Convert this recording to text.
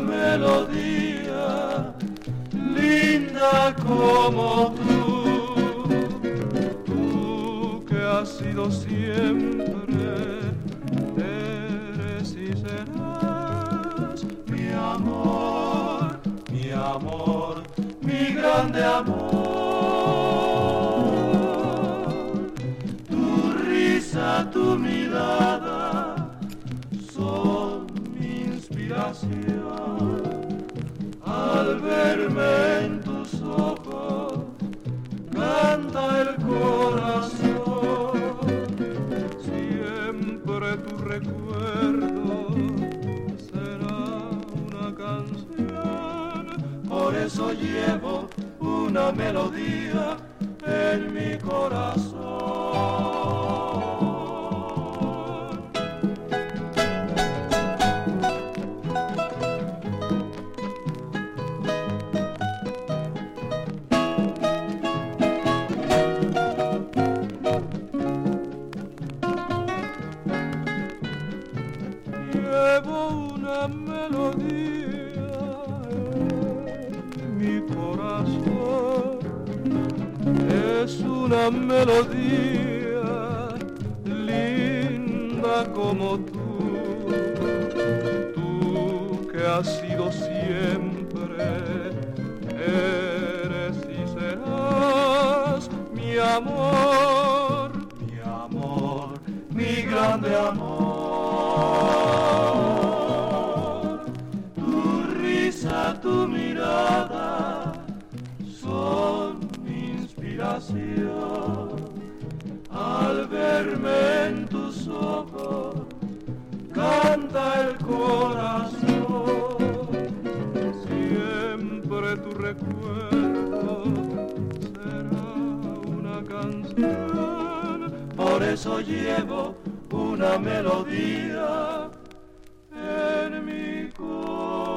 melodía linda como tú. Has sido siempre, eres y serás mi amor, mi amor, mi grande amor. Tu risa, tu mirada son mi inspiración. Al verme Siempre tu recuerdo será una canción. Por eso llevo una melodía en mi Llevo una melodía en mi corazón. Es una melodía linda como tú. Tú que has sido siempre, eres y serás mi amor, mi amor, mi grande amor. eso llevo una melodía en mi corazón.